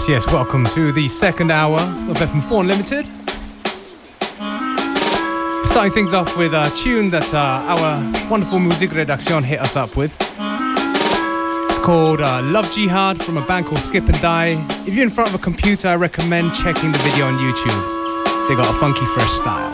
Yes, yes, welcome to the second hour of FM4 Unlimited. Starting things off with a tune that uh, our wonderful music redaction hit us up with. It's called uh, Love Jihad from a band called Skip and Die. If you're in front of a computer, I recommend checking the video on YouTube. They got a funky fresh style.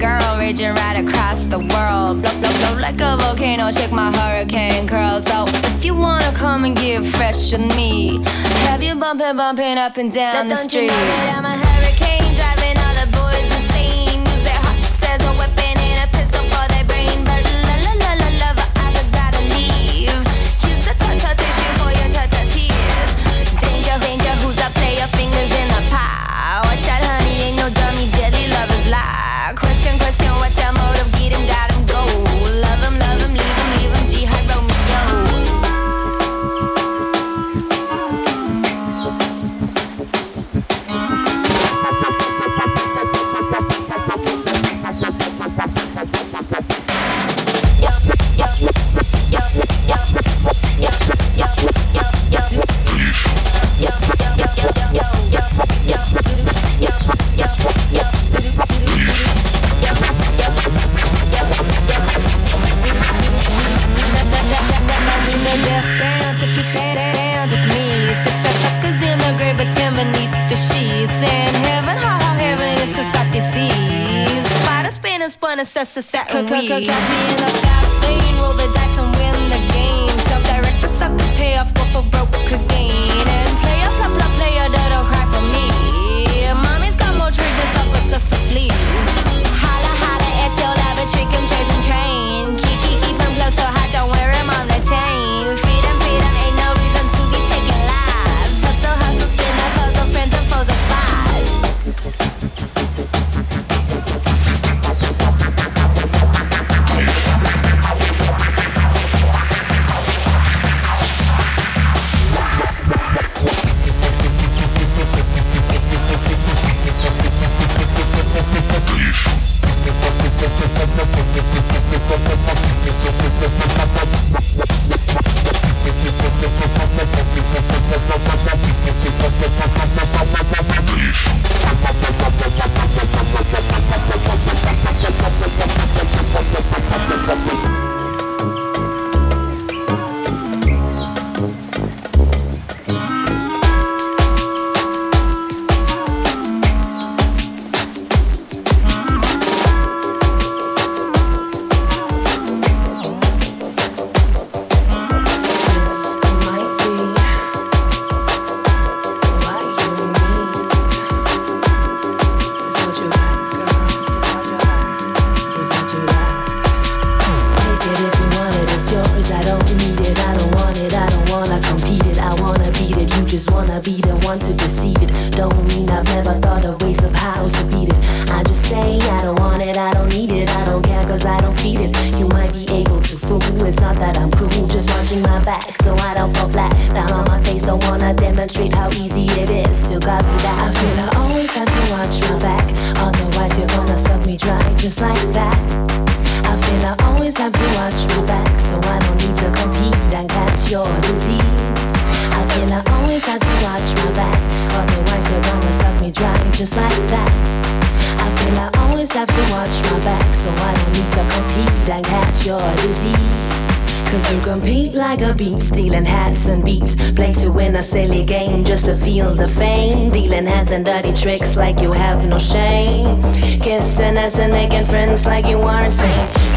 Don't you know that I'm a bad girl, raging right across the world? Blow, blow, blow like a volcano, shake my hurricane curls. So if you wanna come and get fresh with me, have you bumping, bumping up and down the street? Spider spin and spun and a satin weave. Catch me in the fast lane, roll the dice and win the game. Self-directed suckers pay off, go for broke gain. And play, play, player, that don't cry for me. Mommy's got more treatments up her sister sleeve. I don't need it, I don't want it, I don't wanna compete it. I wanna beat it. You just wanna be the one to deceive it. Don't mean I've never thought of ways of how to beat it. I just say I don't want it, I don't need it, I don't care cause I don't feed it. You might be able to fool. It's not that I'm cruel, just watching my back so I don't fall flat. Down on my face, don't wanna demonstrate how easy it is to copy that. I feel I always have to watch my back, otherwise you're gonna suck me dry just like that. Your disease. I feel I always have to watch my back, otherwise you're gonna suck me dry just like that. I feel I always have to watch my back, so I don't need to compete and catch your disease. Cause you compete like a beast, stealing hats and beats. Play to win a silly game just to feel the fame. Dealing hands and dirty tricks like you have no shame. Kissing ass and making friends like you are insane. You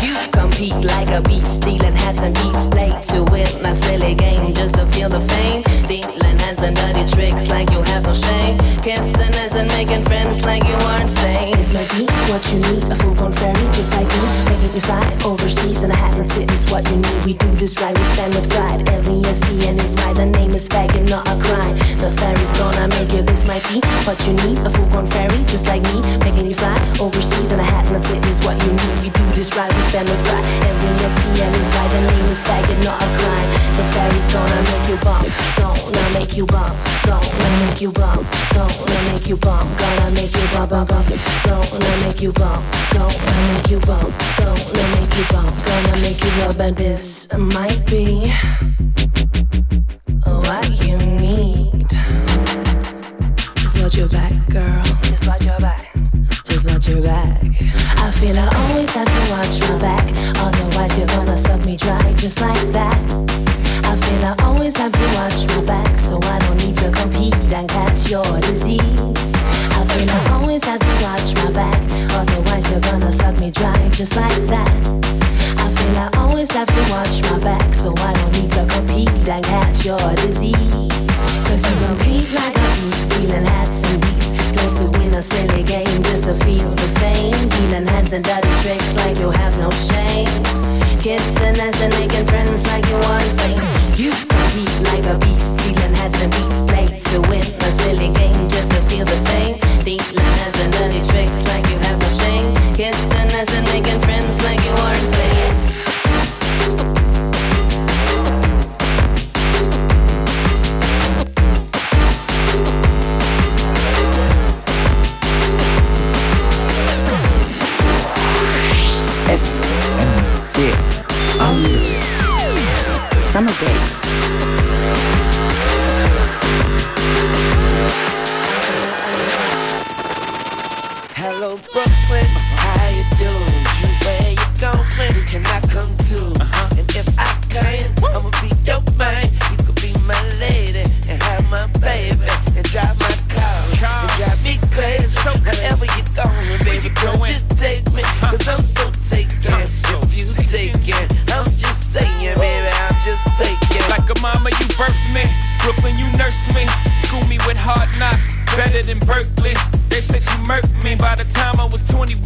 compete like a beast, stealing hats and beats. Play to win a silly game just to feel the fame. Dealing hands and dirty tricks like you have no shame. Kissing ass and making friends like you are insane. This might be what you need, a full contrary just like me. Making you fly overseas and a hat and is what you need. We do this right, we stand with pride. L-E-S-B-N is right, the name is faggot, not a crime. The fairy's gonna make you, this might be what you need, a full grown fairy just like me. Making you fly overseas and a hat and is what you need. We do this right, we stand with pride. And the ESPN is right, the name is faggot, not a crime. The fairy's gonna make you bump, gonna make you bump Gonna make you bump, gonna make you bump Gonna make you bump, bump, bump. Gonna make you bump, gonna make you bump Gonna make you bump, gonna make you rub And this might be what you need. Just watch your back, girl. Just watch your back. Just watch your back. I feel I always have to watch your back just like that. I feel I always have to watch my back, so I don't need to compete and catch your disease. I feel I always have to watch my back, otherwise you're gonna suck me dry just like that. I feel I always have to watch my back, so I don't need to compete and catch your disease. Cause you compete like a beast, stealing hats silly game just to feel the fame. Dealing hands and dirty tricks like you have no shame. Kissing as and making friends like you are insane. You compete like a beast, stealing heads and beats, play to win a silly game just to feel the fame. Dealing hands and dirty tricks like you have no shame. Kissing as and making friends like you are insane. shakes. better than Berkeley. They said you murked me by the time I was 21.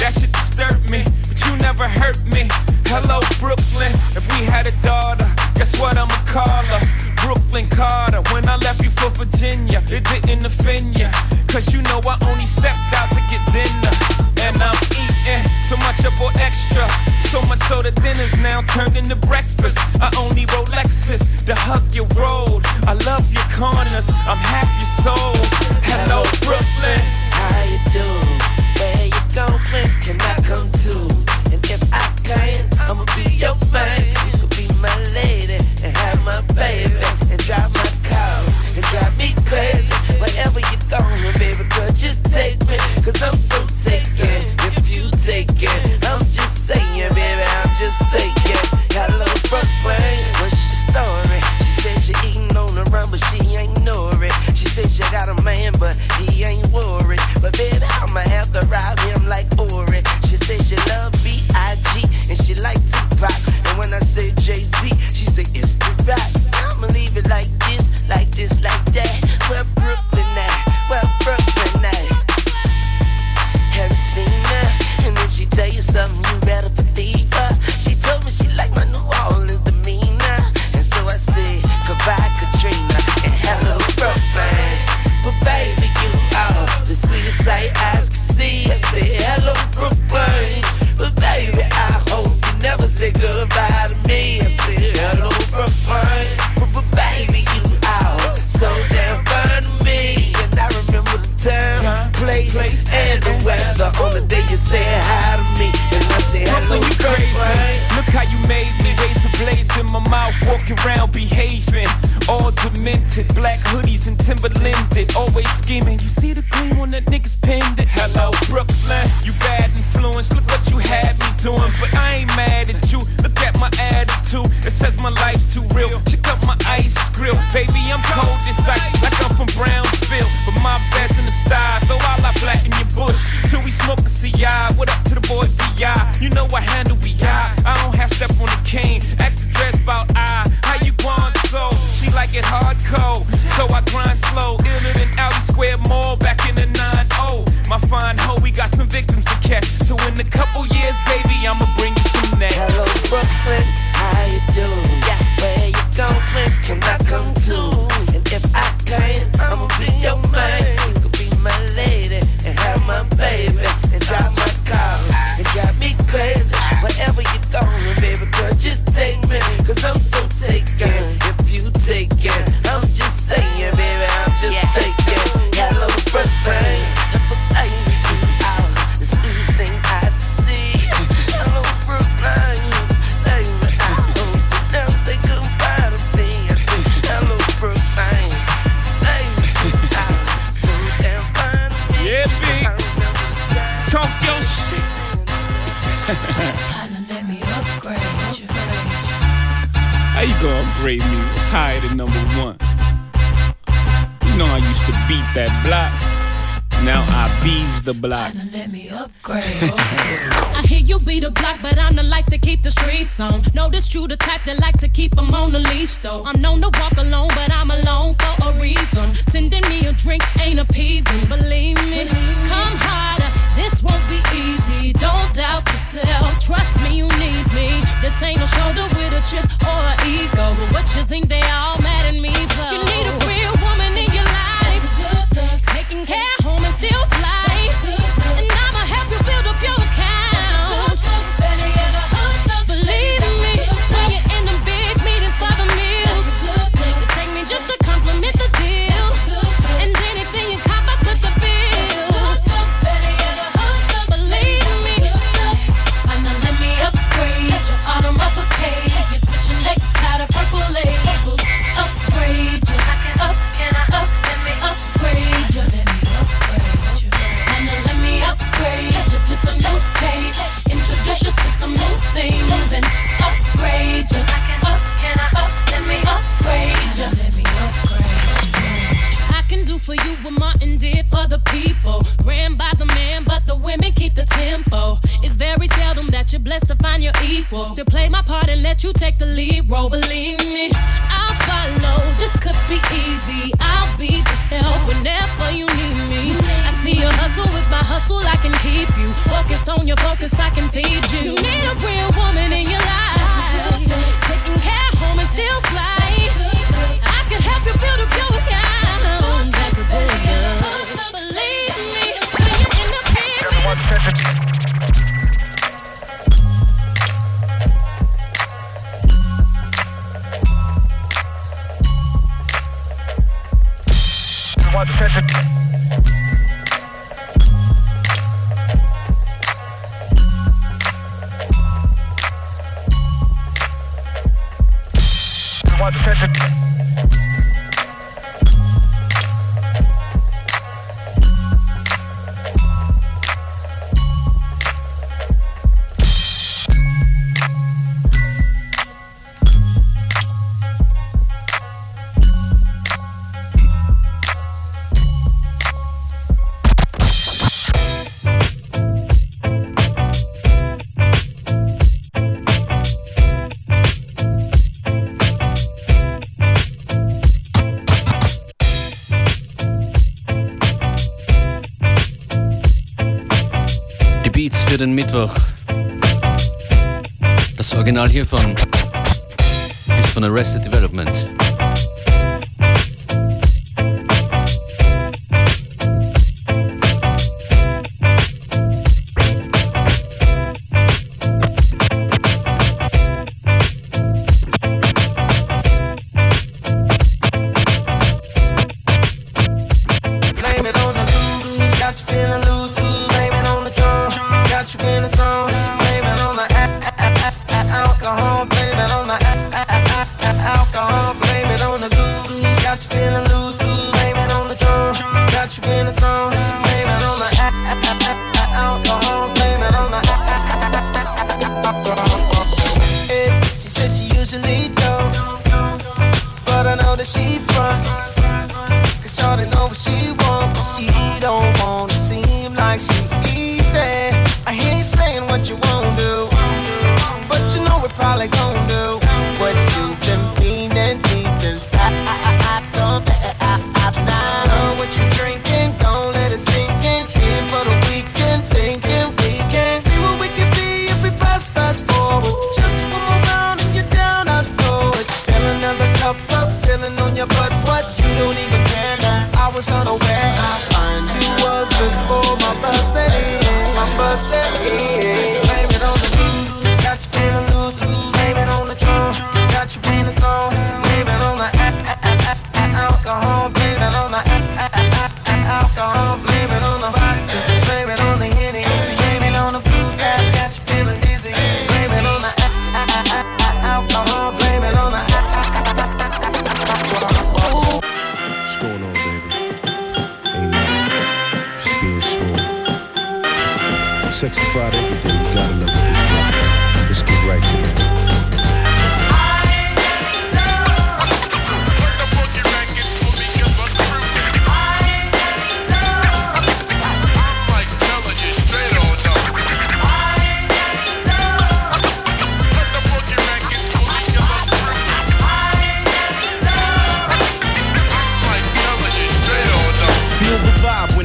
That shit disturbed me, but you never hurt me. Hello, Brooklyn. If we had a daughter, guess what I'ma call her? Brooklyn Carter. When I left you for Virginia, it didn't offend ya. Cause you know I only stepped out to get dinner. And I'm eating so much up or extra. So much so the dinner's now turned into breakfast. I only Rolexes to hug your road. I love your corners, I'm half your soul. around behaving all demented. Black hoodies and Timberlanded, always scheming. You see the gleam on that nigga's pendant. Hello, Brooklyn. beat that block. Now I bees the block. Let me upgrade. I hear you beat the block, but I'm the life to keep the streets on. Know this true, the type that like to keep them on the leash, though. I'm known to walk alone, but I'm alone for a reason. Sending me a drink ain't appeasing. Believe me, come harder. This won't be easy. Don't doubt yourself. Trust me, you need me. This ain't a shoulder with a chip or an ego. But what you think they all mad at me for? You need a care. keep the tempo. It's very seldom that you're blessed to find your equal. Still play my part and let you take the lead role. Believe me, I'll follow. This could be easy. I'll be the help whenever you need me. I see your hustle with my hustle, I can keep you. Focused on your focus, I can feed you. You need a real woman in your life. Taking care home and still fly. I can help you build a beautiful den Mittwoch. Das Original hiervon ist von Arrested Development.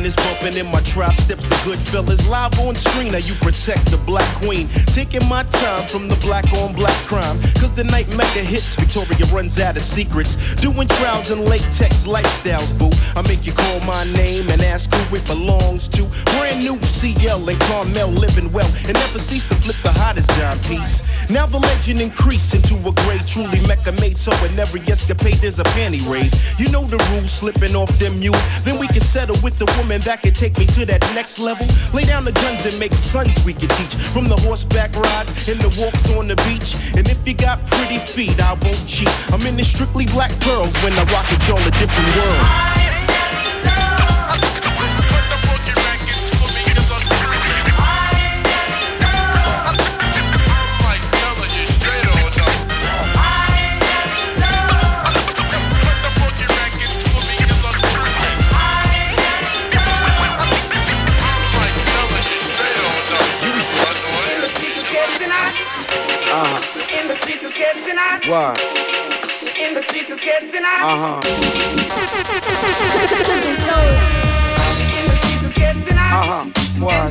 Even in my trap steps, the good fellas live on screen. Now you protect the black queen. Taking my time from the black on black crime. Cause the night mega hits, Victoria runs out of secrets. Doing trials and latex lifestyles, boo. I make you call my name and ask who it belongs to. Brand new CL and Carmel living well. And never cease to flip the hottest dime piece. Now the legend increase into a great, truly mecca made. So in every escapade, there's a panty raid. You know the rules, slipping off them mules. Then we can settle with the woman that can take me to that next level. Lay down the guns and make sons we can teach. From the horseback rides and the walks on the beach. And if you got pretty feet, I won't cheat. I'm in the strictly black girls when I rock it, y'all a different world. Why? Uh huh. In the streets of kids tonight. Uh huh. Why?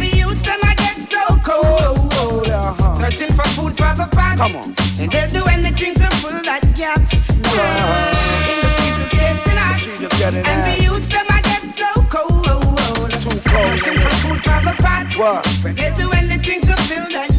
Searching for food for the pot. Come on. And they'll do anything to fill that gap. In the streets it's getting hot. street is getting and the youth them I get so cold. Too cold. Searching for food for the pot. What? They'll do anything to fill that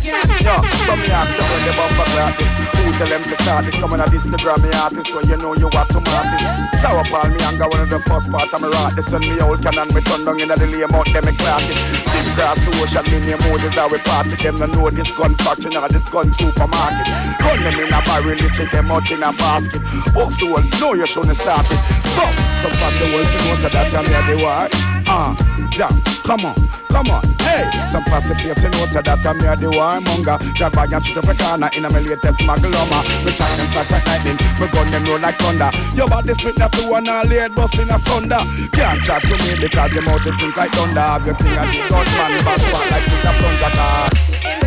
Yo, so me ask you when the bumper clock this Who tell them to start this? Coming at this the Grammy artist So you know you what to artist Sour Paul me anger one of the first part of me rock. This when me old cannon me turn down in the lame out Them me clock it. Sim cross the ocean me name Moses how we party. Them no know this gun factory Now this gun supermarket. Gun them in a barrel This shit them out in a basket. Oh soul, know you shouldn't start it. So, some fat the world you know So that you me Ah, yeah, come on, come on, hey. Some fussy face you know that I'm here the warmonger. Drive by and shoot up a corner in a my latest smuggle hummer Me shot them flash like lightning, me gun them roll like thunder. Your body spit that two and all laid bust in a thunder Can't chat to me because your mouth is sink like thunder. Have your king and the gunman back one like a plunger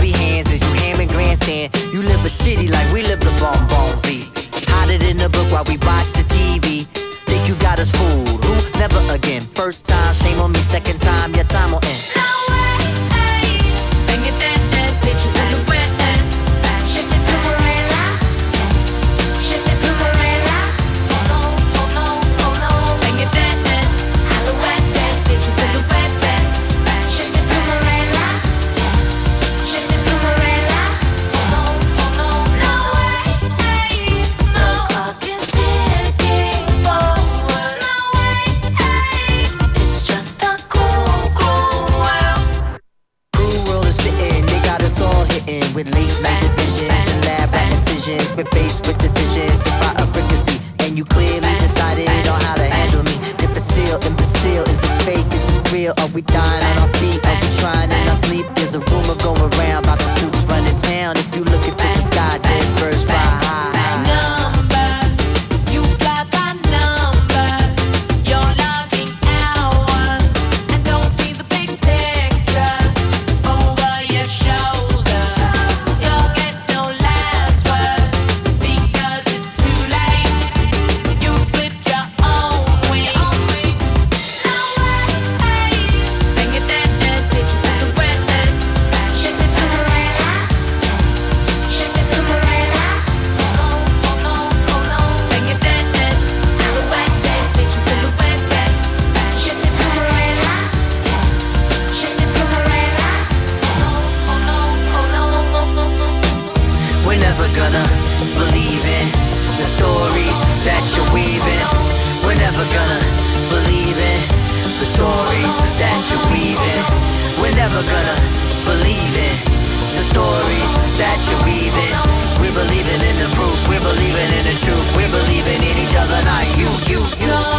From hands as you ham and grandstand, you live a shitty like we live the bomb bomb V. Hide in the book while we watch the TV. Think you got us fooled? Who? Never again. First time, shame on me. Second time, your time will end. Cruel you,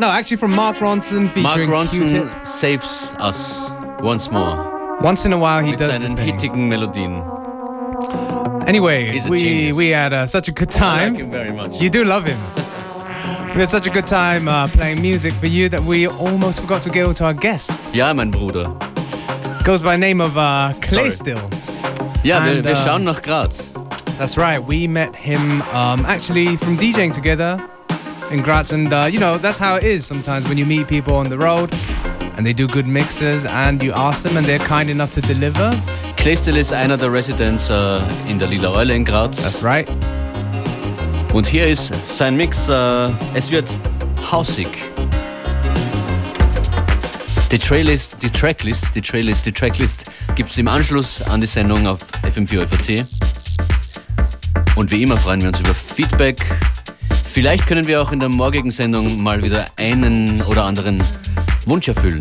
No, actually from Mark Ronson Mark featuring Ronson Q-Tip. saves us once more. Once in a while he mit does seinen hittigen Melodien. Anyway, He's we we had uh, such a good I time. like him very much. You do love him. We had such a good time uh, playing music for you that we almost forgot to go to our guest. Ja, mein Bruder. Goes by name of uh, Clay Sorry. Still. Ja, wir, And, wir uh, schauen nach Graz. That's right. We met him um, actually from DJing together in Graz, and uh, you know that's how it is sometimes when you meet people on the road and they do good mixes, and you ask them, and they're kind enough to deliver. Kleestel ist einer der Residents äh, in der Lila Eule in Graz. That's right. Und hier ist sein Mix. Äh, es wird hausig. Die Trailist, die Tracklist, die Trailist, die Tracklist gibt es im Anschluss an die Sendung auf FM4 FAT. Und wie immer freuen wir uns über Feedback. Vielleicht können wir auch in der morgigen Sendung mal wieder einen oder anderen Wunsch erfüllen.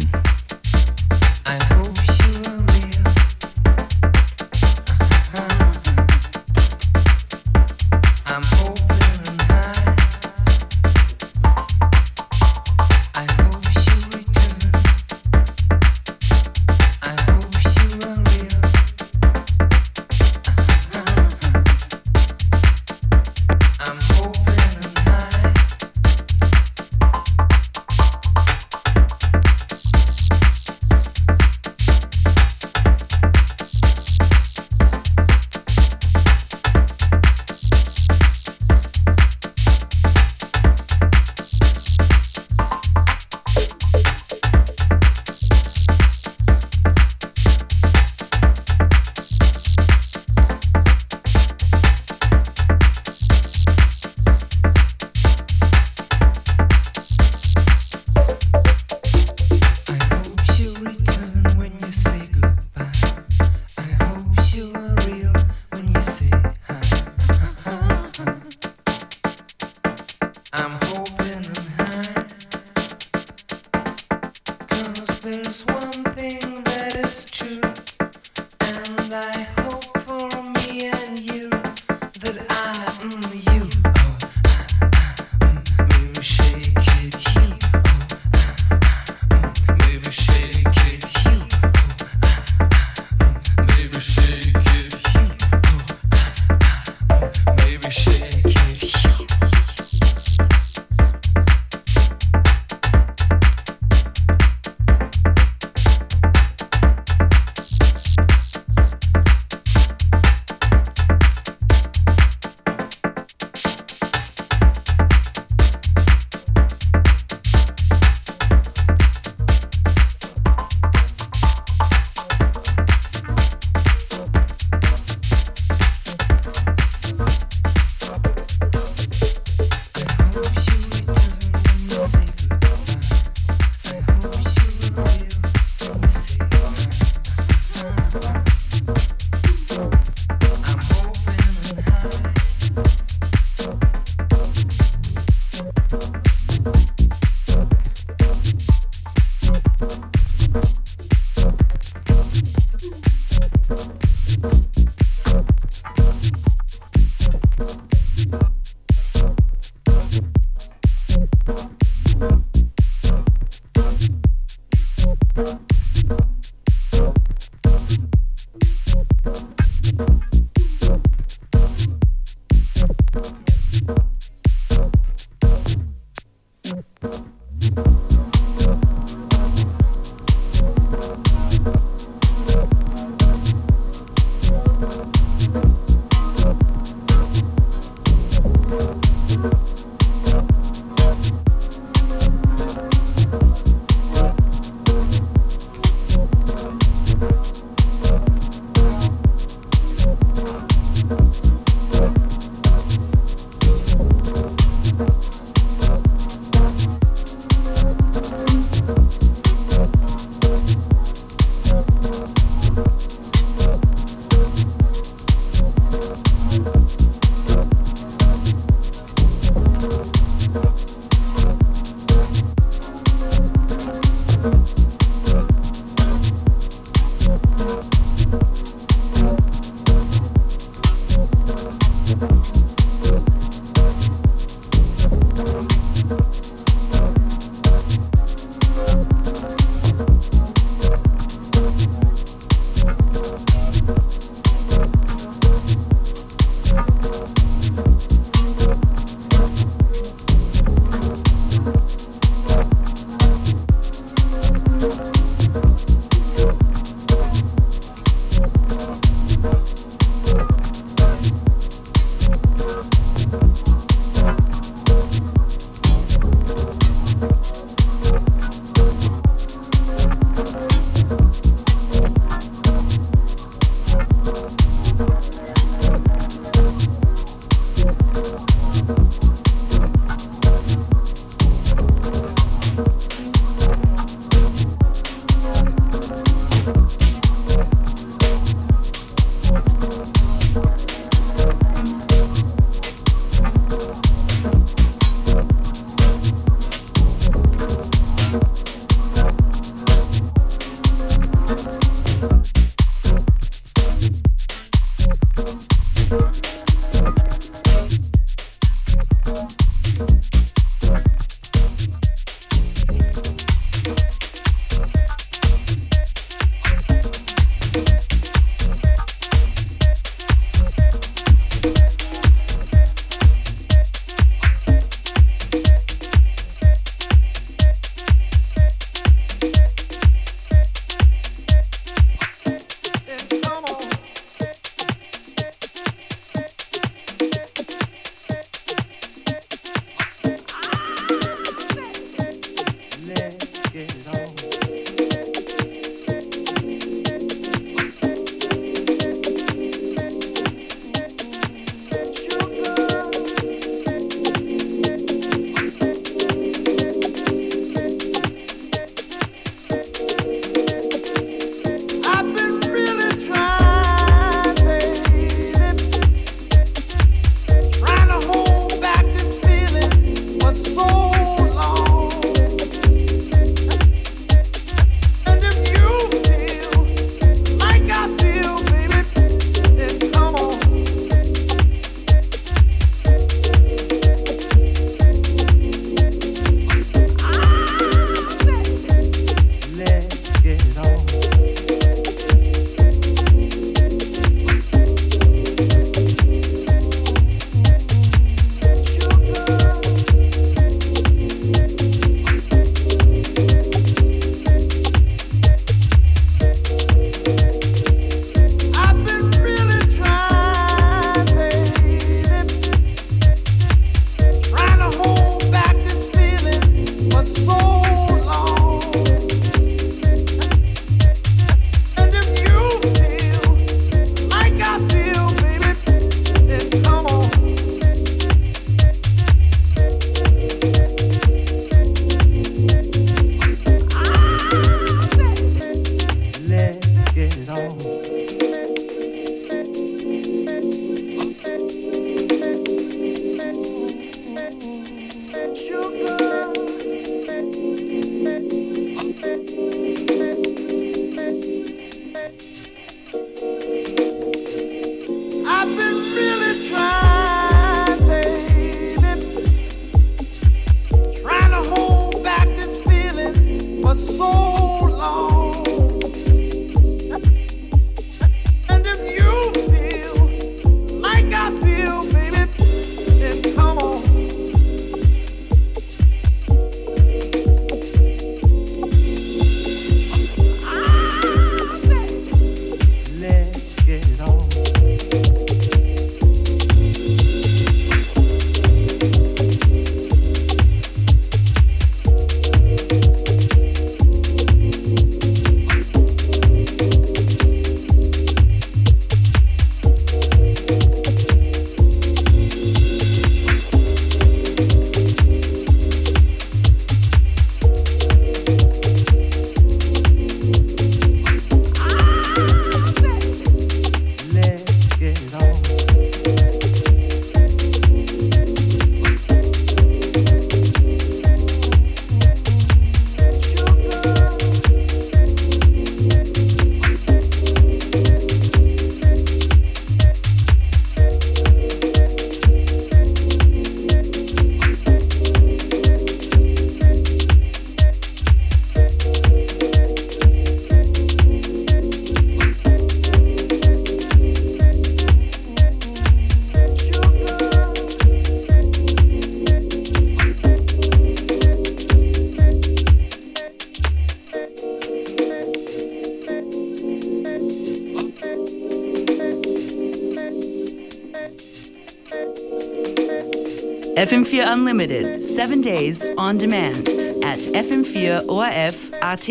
4 Unlimited, seven days on demand at fm4orf.at.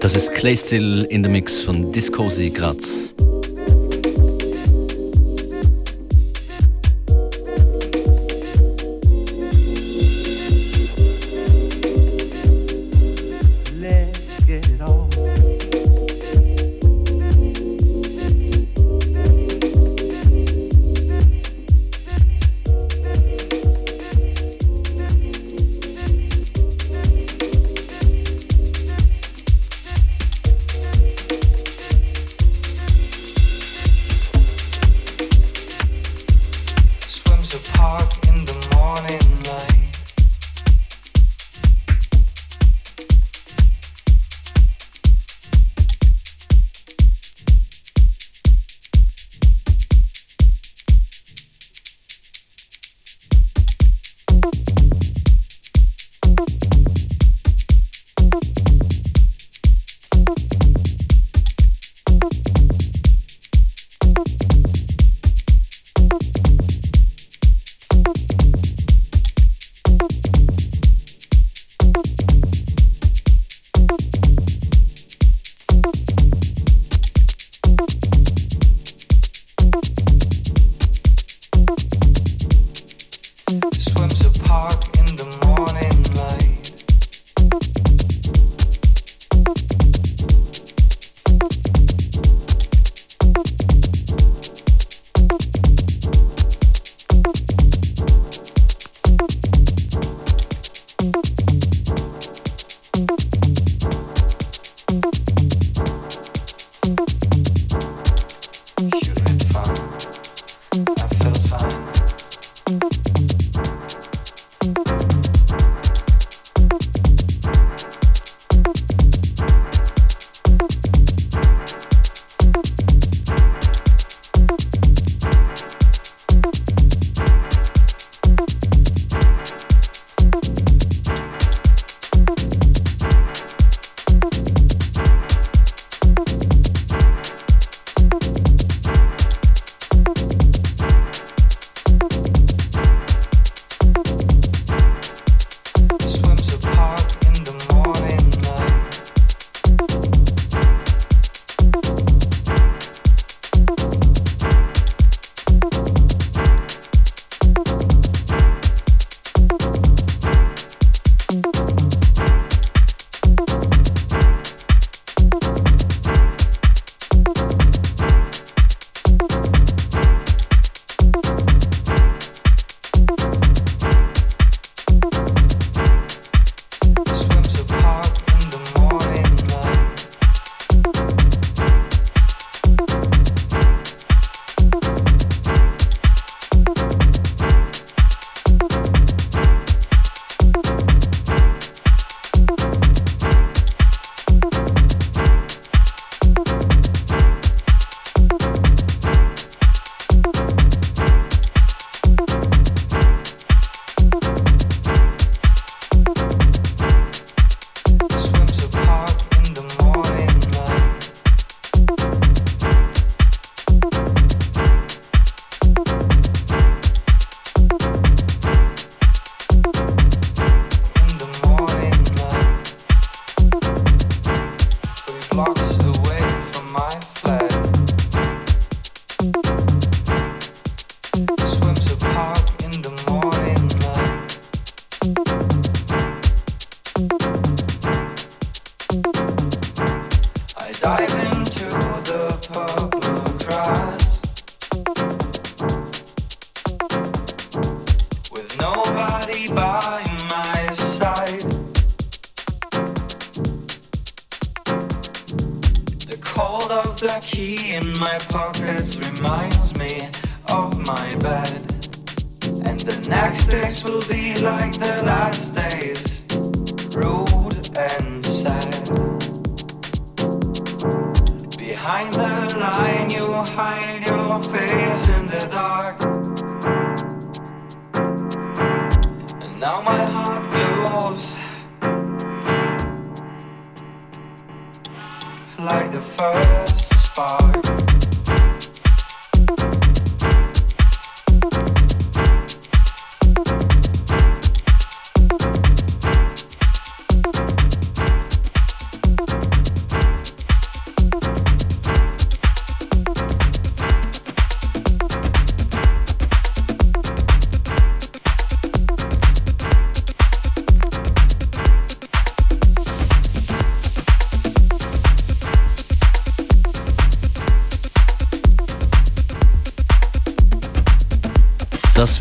Das ist Claystill in the Mix von Discosi Graz.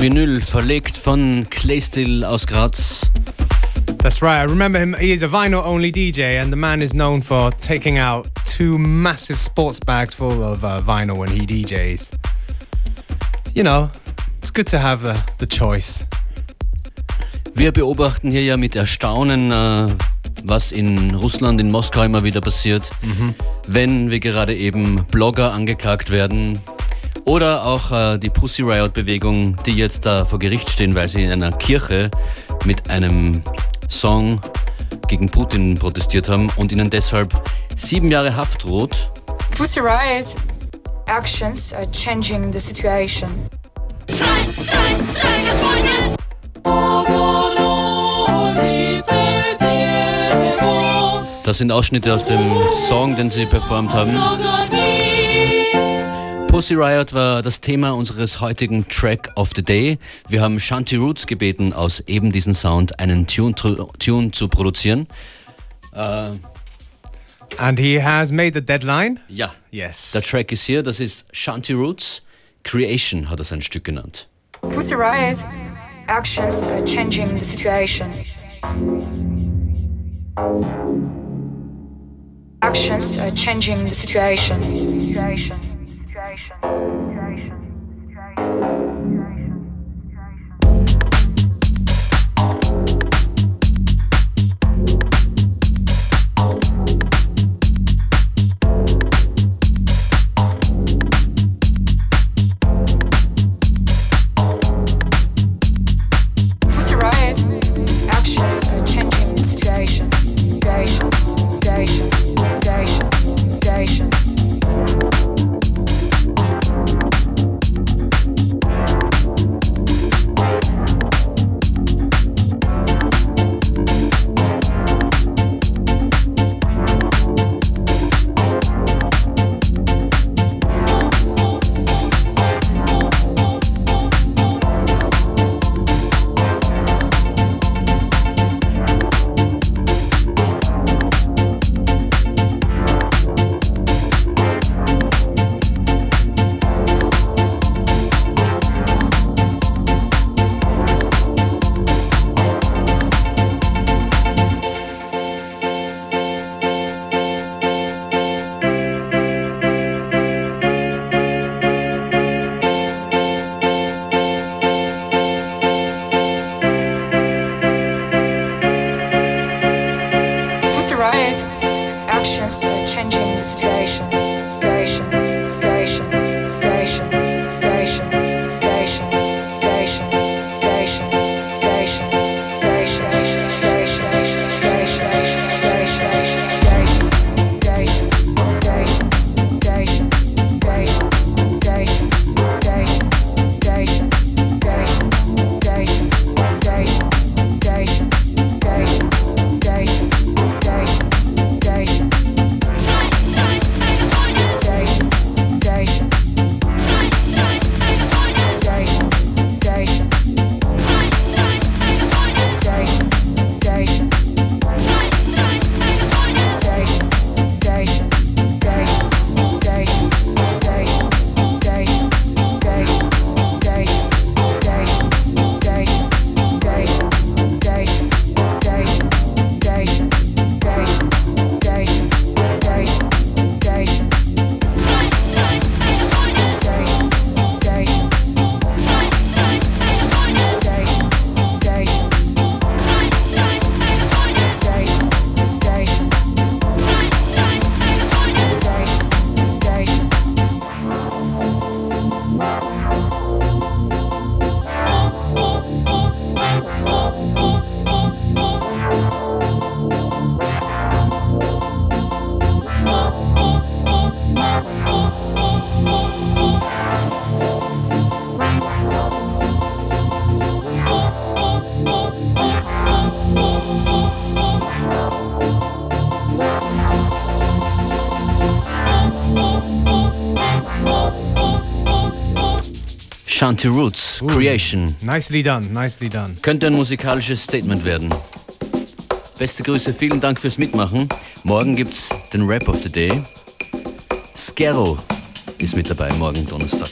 Vinyl verlegt von Claysteel aus Graz. That's right. I remember him. He is a vinyl only DJ, and the man is known for taking out two massive sports bags full of uh, vinyl when he DJs. You know, it's good to have uh, the choice. Wir beobachten hier ja mit Erstaunen, äh, was in Russland, in Moskau immer wieder passiert, wenn wir gerade eben Blogger angeklagt werden. Oder auch äh, die Pussy Riot Bewegung, die jetzt da vor Gericht stehen, weil sie in einer Kirche mit einem Song gegen Putin protestiert haben und ihnen deshalb sieben Jahre Haft droht. Pussy Riot actions are changing the situation. Das sind Ausschnitte aus dem Song, den sie performt haben. Pussy Riot war das Thema unseres heutigen Track of the Day. Wir haben Shanti Roots gebeten, aus eben diesem Sound einen Tune, Tune zu produzieren. Äh, And he has made the deadline. ja, Yes. der Track ist hier, das ist Shanti Roots. Creation hat er sein Stück genannt. Pussy Riot actions are changing the situation. Actions are changing the situation. Situation. Situation. Shanty Roots, Creation. Nicely done, nicely done. Könnte ein musikalisches Statement werden. Beste Grüße, vielen Dank fürs Mitmachen. Morgen gibt's den Rap of the Day. Skero ist mit dabei, morgen Donnerstag.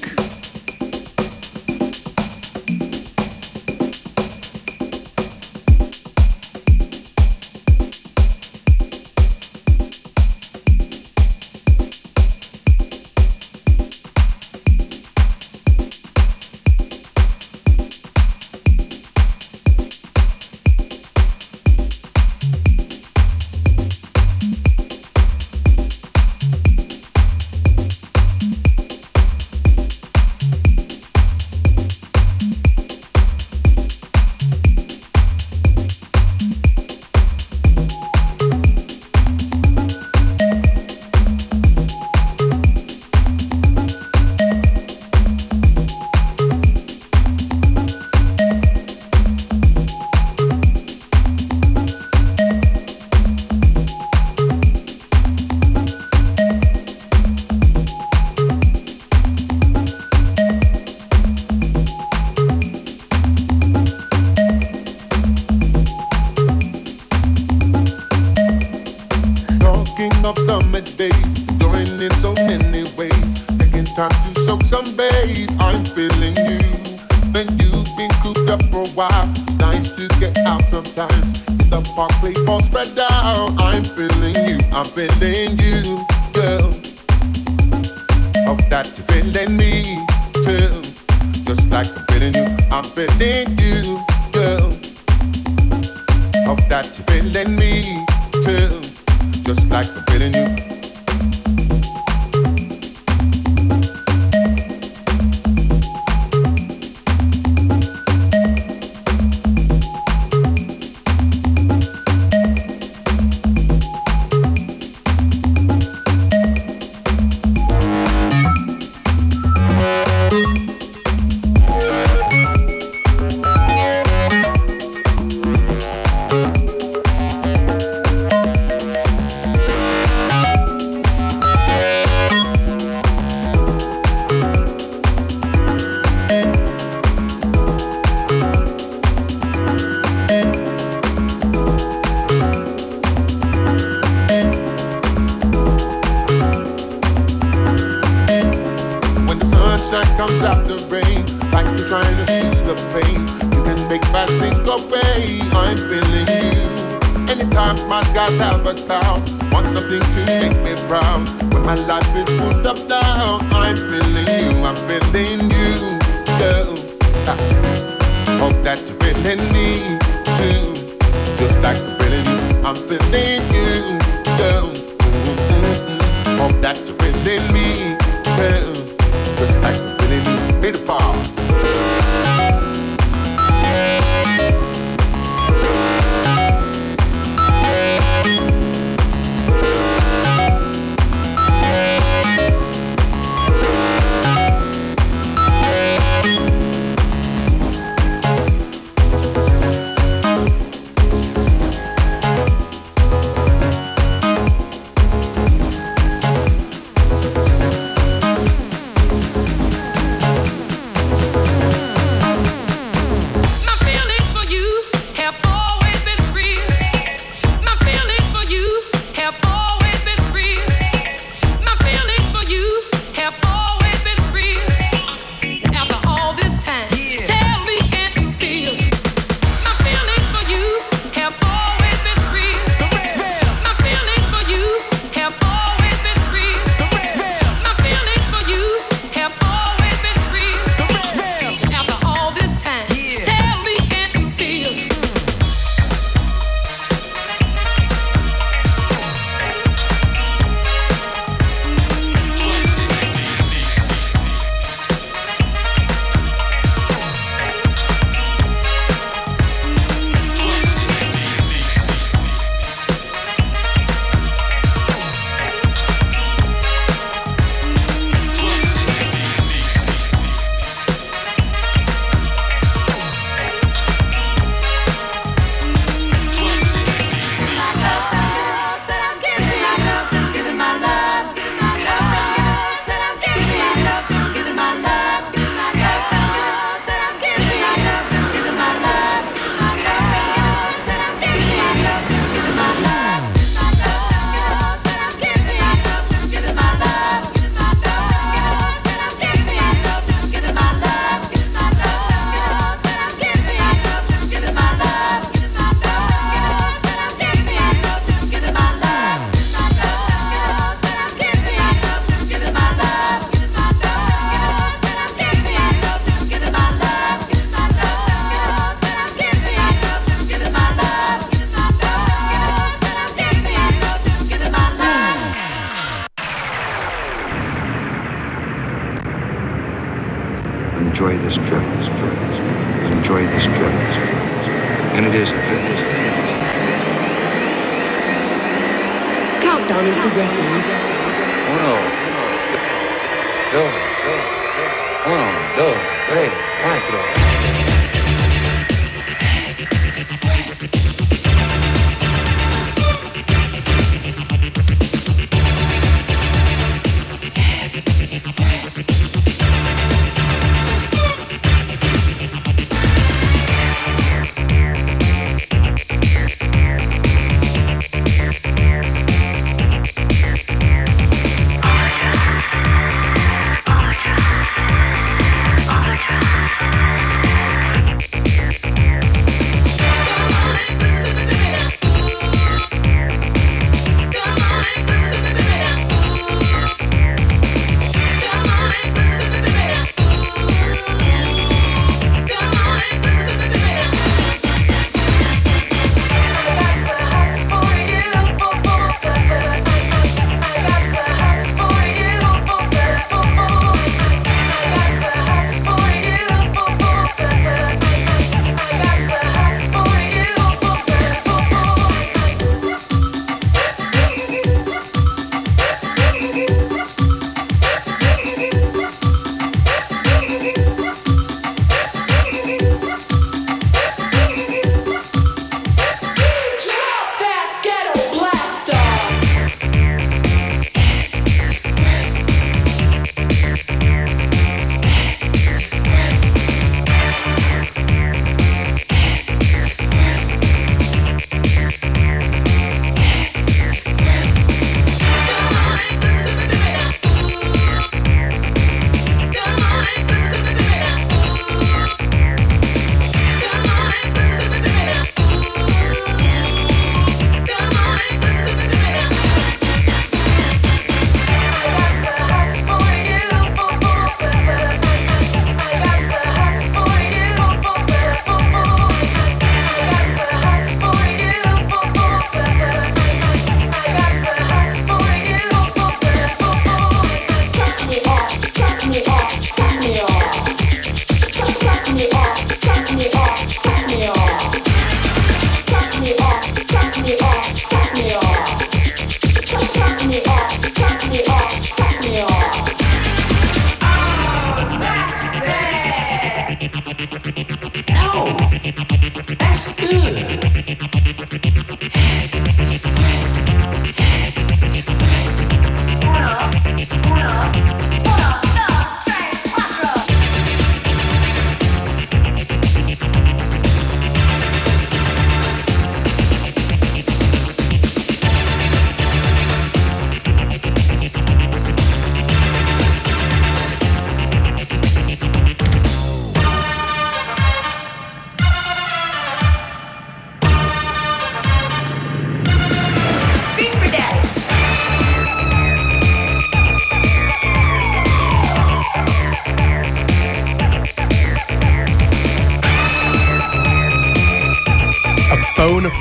Have want something to make me proud. When my life is moved up down, I'm feeling you. I'm feeling you, girl. Ah. Hope that you're feeling me too, just like feeling. I'm feeling you,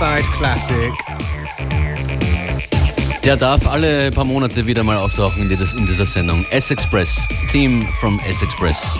fide classic. Der darf alle paar Monate wieder mal auftauchen in, dieser- in dieser Sendung. S-Express, Theme from S-Express.